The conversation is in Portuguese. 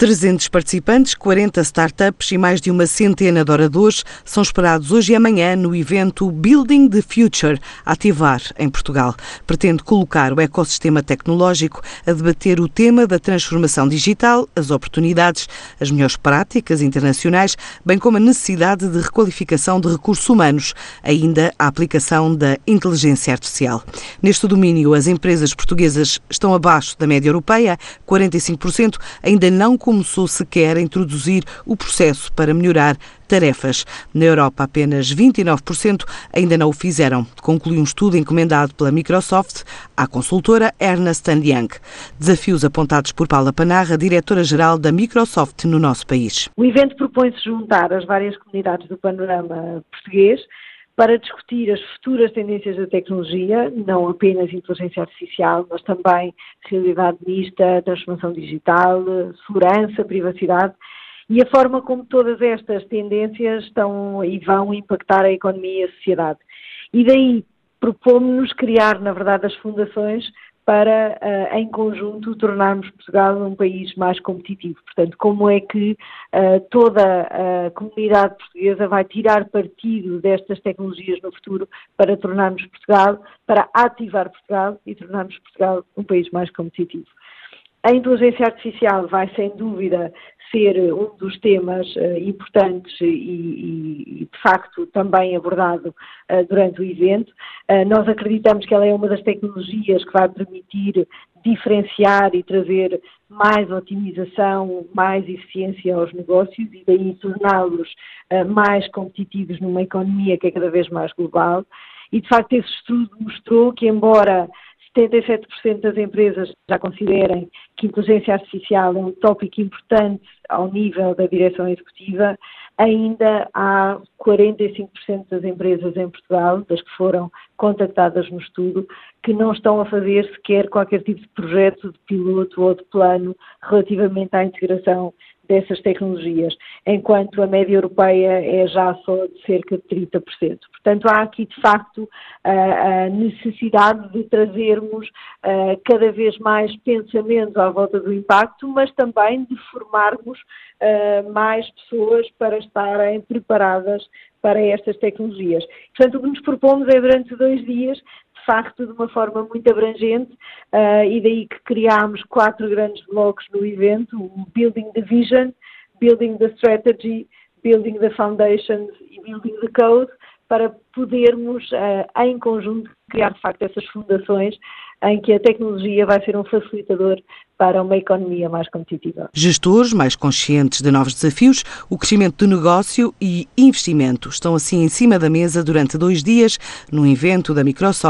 300 participantes, 40 startups e mais de uma centena de oradores são esperados hoje e amanhã no evento Building the Future, ativar em Portugal. Pretende colocar o ecossistema tecnológico a debater o tema da transformação digital, as oportunidades, as melhores práticas internacionais, bem como a necessidade de requalificação de recursos humanos, ainda a aplicação da inteligência artificial. Neste domínio, as empresas portuguesas estão abaixo da média europeia, 45% ainda não começou sequer a introduzir o processo para melhorar tarefas. Na Europa, apenas 29% ainda não o fizeram, conclui um estudo encomendado pela Microsoft à consultora Ernst Young. Desafios apontados por Paula Panarra, diretora-geral da Microsoft no nosso país. O evento propõe-se juntar as várias comunidades do panorama português para discutir as futuras tendências da tecnologia, não apenas inteligência artificial, mas também realidade mista, transformação digital, segurança, privacidade e a forma como todas estas tendências estão e vão impactar a economia e a sociedade. E daí propomos-nos criar, na verdade, as fundações para, uh, em conjunto, tornarmos Portugal um país mais competitivo. Portanto, como é que uh, toda a comunidade portuguesa vai tirar partido destas tecnologias no futuro para tornarmos Portugal, para ativar Portugal e tornarmos Portugal um país mais competitivo. A inteligência artificial vai, sem dúvida, ser um dos temas uh, importantes e, e, de facto, também abordado uh, durante o evento. Uh, nós acreditamos que ela é uma das tecnologias que vai permitir diferenciar e trazer mais otimização, mais eficiência aos negócios e daí torná-los mais competitivos numa economia que é cada vez mais global. E, de facto, esse estudo mostrou que, embora 77% das empresas já considerem que inteligência artificial é um tópico importante ao nível da direção executiva, ainda há 45% das empresas em Portugal, das que foram contactadas no estudo, que não estão a fazer sequer qualquer tipo de projeto de piloto ou de plano relativamente à integração dessas tecnologias, enquanto a média europeia é já só de cerca de 30%. Portanto, há aqui, de facto, a necessidade de trazermos cada vez mais pensamentos à volta do impacto, mas também de formarmos mais pessoas para estarem preparadas para estas tecnologias. Portanto, o que nos propomos é, durante dois dias, facto, de uma forma muito abrangente, uh, e daí que criámos quatro grandes blocos no evento: o Building the Vision, Building the Strategy, Building the Foundations e Building the Code, para podermos, uh, em conjunto, criar de facto essas fundações em que a tecnologia vai ser um facilitador para uma economia mais competitiva. Gestores mais conscientes de novos desafios, o crescimento do negócio e investimento estão assim em cima da mesa durante dois dias no evento da Microsoft